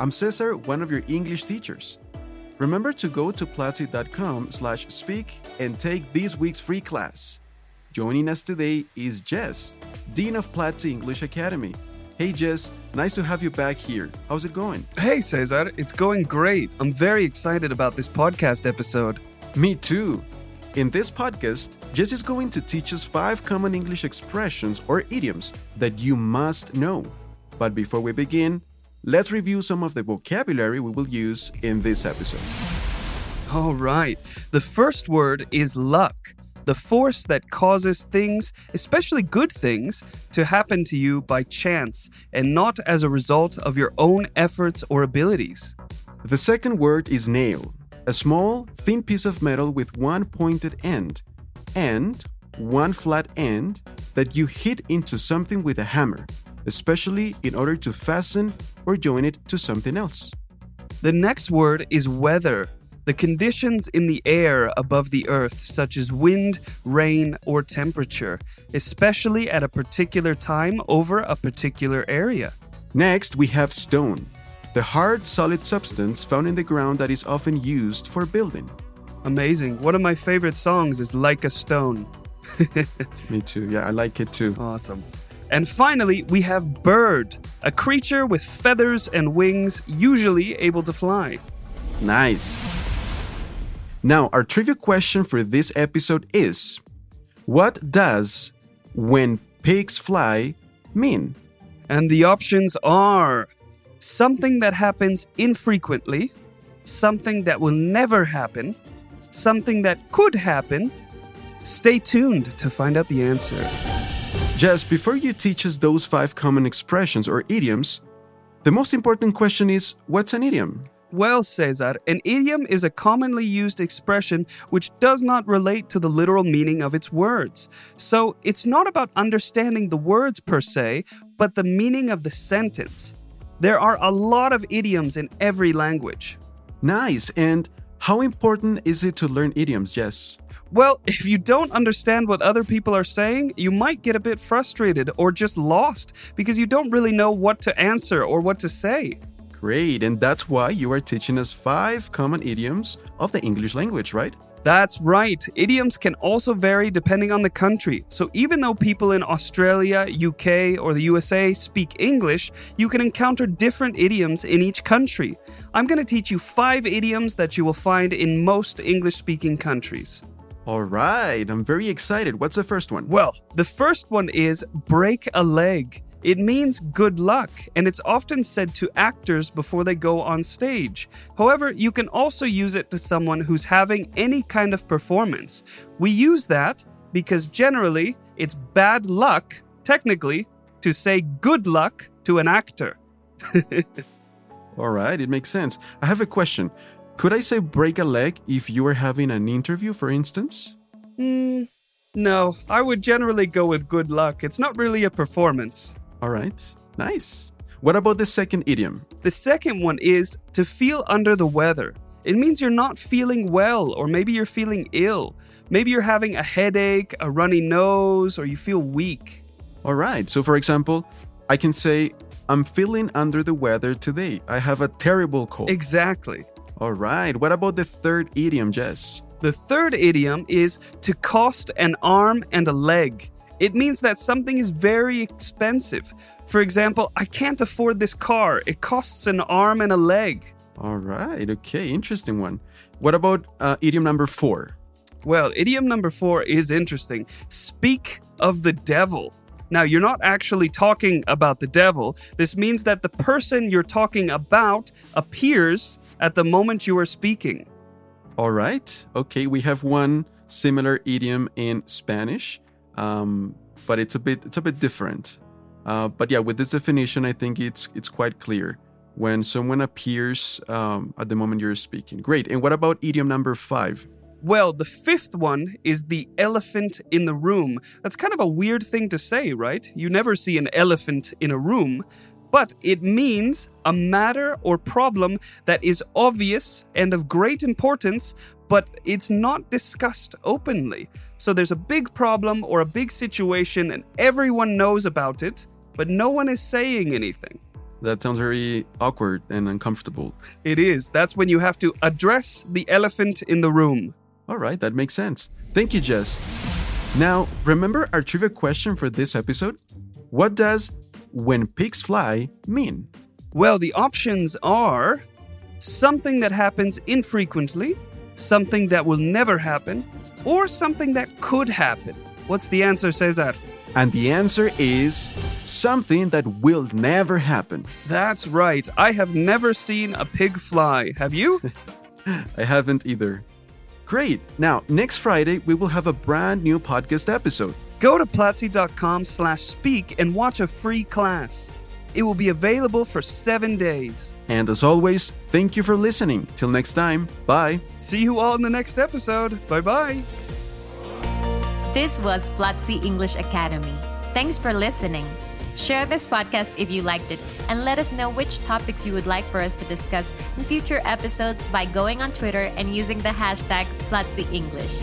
I'm Cesar, one of your English teachers. Remember to go to platzi.com slash speak and take this week's free class. Joining us today is Jess, Dean of Platzi English Academy. Hey Jess, nice to have you back here. How's it going? Hey, Cesar, it's going great. I'm very excited about this podcast episode. Me too. In this podcast, Jess is going to teach us five common English expressions or idioms that you must know. But before we begin, let's review some of the vocabulary we will use in this episode. All right. The first word is luck, the force that causes things, especially good things, to happen to you by chance and not as a result of your own efforts or abilities. The second word is nail, a small, thin piece of metal with one pointed end and one flat end that you hit into something with a hammer, especially in order to fasten or join it to something else. The next word is weather, the conditions in the air above the earth, such as wind, rain, or temperature, especially at a particular time over a particular area. Next, we have stone, the hard, solid substance found in the ground that is often used for building. Amazing. One of my favorite songs is Like a Stone. Me too. Yeah, I like it too. Awesome. And finally, we have bird, a creature with feathers and wings, usually able to fly. Nice. Now, our trivia question for this episode is What does when pigs fly mean? And the options are something that happens infrequently, something that will never happen, something that could happen. Stay tuned to find out the answer. Jess, before you teach us those five common expressions or idioms, the most important question is what's an idiom? Well, Cesar, an idiom is a commonly used expression which does not relate to the literal meaning of its words. So it's not about understanding the words per se, but the meaning of the sentence. There are a lot of idioms in every language. Nice. And how important is it to learn idioms, Jess? Well, if you don't understand what other people are saying, you might get a bit frustrated or just lost because you don't really know what to answer or what to say. Great. And that's why you are teaching us five common idioms of the English language, right? That's right. Idioms can also vary depending on the country. So even though people in Australia, UK, or the USA speak English, you can encounter different idioms in each country. I'm going to teach you five idioms that you will find in most English speaking countries. All right. I'm very excited. What's the first one? Well, the first one is break a leg. It means good luck, and it's often said to actors before they go on stage. However, you can also use it to someone who's having any kind of performance. We use that because generally it's bad luck, technically, to say good luck to an actor. All right, it makes sense. I have a question. Could I say break a leg if you were having an interview, for instance? Hmm, no, I would generally go with good luck. It's not really a performance. All right, nice. What about the second idiom? The second one is to feel under the weather. It means you're not feeling well, or maybe you're feeling ill. Maybe you're having a headache, a runny nose, or you feel weak. All right, so for example, I can say, I'm feeling under the weather today. I have a terrible cold. Exactly. All right, what about the third idiom, Jess? The third idiom is to cost an arm and a leg. It means that something is very expensive. For example, I can't afford this car. It costs an arm and a leg. All right, okay, interesting one. What about uh, idiom number four? Well, idiom number four is interesting. Speak of the devil. Now, you're not actually talking about the devil. This means that the person you're talking about appears at the moment you are speaking. All right, okay, we have one similar idiom in Spanish, um, but it's a bit it's a bit different. Uh, but yeah, with this definition, I think it's it's quite clear. when someone appears um, at the moment you're speaking. Great. And what about idiom number five? Well, the fifth one is the elephant in the room. That's kind of a weird thing to say, right? You never see an elephant in a room, but it means a matter or problem that is obvious and of great importance, but it's not discussed openly. So there's a big problem or a big situation, and everyone knows about it, but no one is saying anything. That sounds very awkward and uncomfortable. It is. That's when you have to address the elephant in the room. All right, that makes sense. Thank you, Jess. Now, remember our trivia question for this episode? What does when pigs fly mean? Well, the options are something that happens infrequently, something that will never happen, or something that could happen. What's the answer, Cesar? And the answer is something that will never happen. That's right. I have never seen a pig fly. Have you? I haven't either. Great. Now, next Friday, we will have a brand new podcast episode. Go to platzi.com slash speak and watch a free class. It will be available for seven days. And as always, thank you for listening. Till next time, bye. See you all in the next episode. Bye bye. This was Platzi English Academy. Thanks for listening. Share this podcast if you liked it and let us know which topics you would like for us to discuss in future episodes by going on Twitter and using the hashtag Platzi English.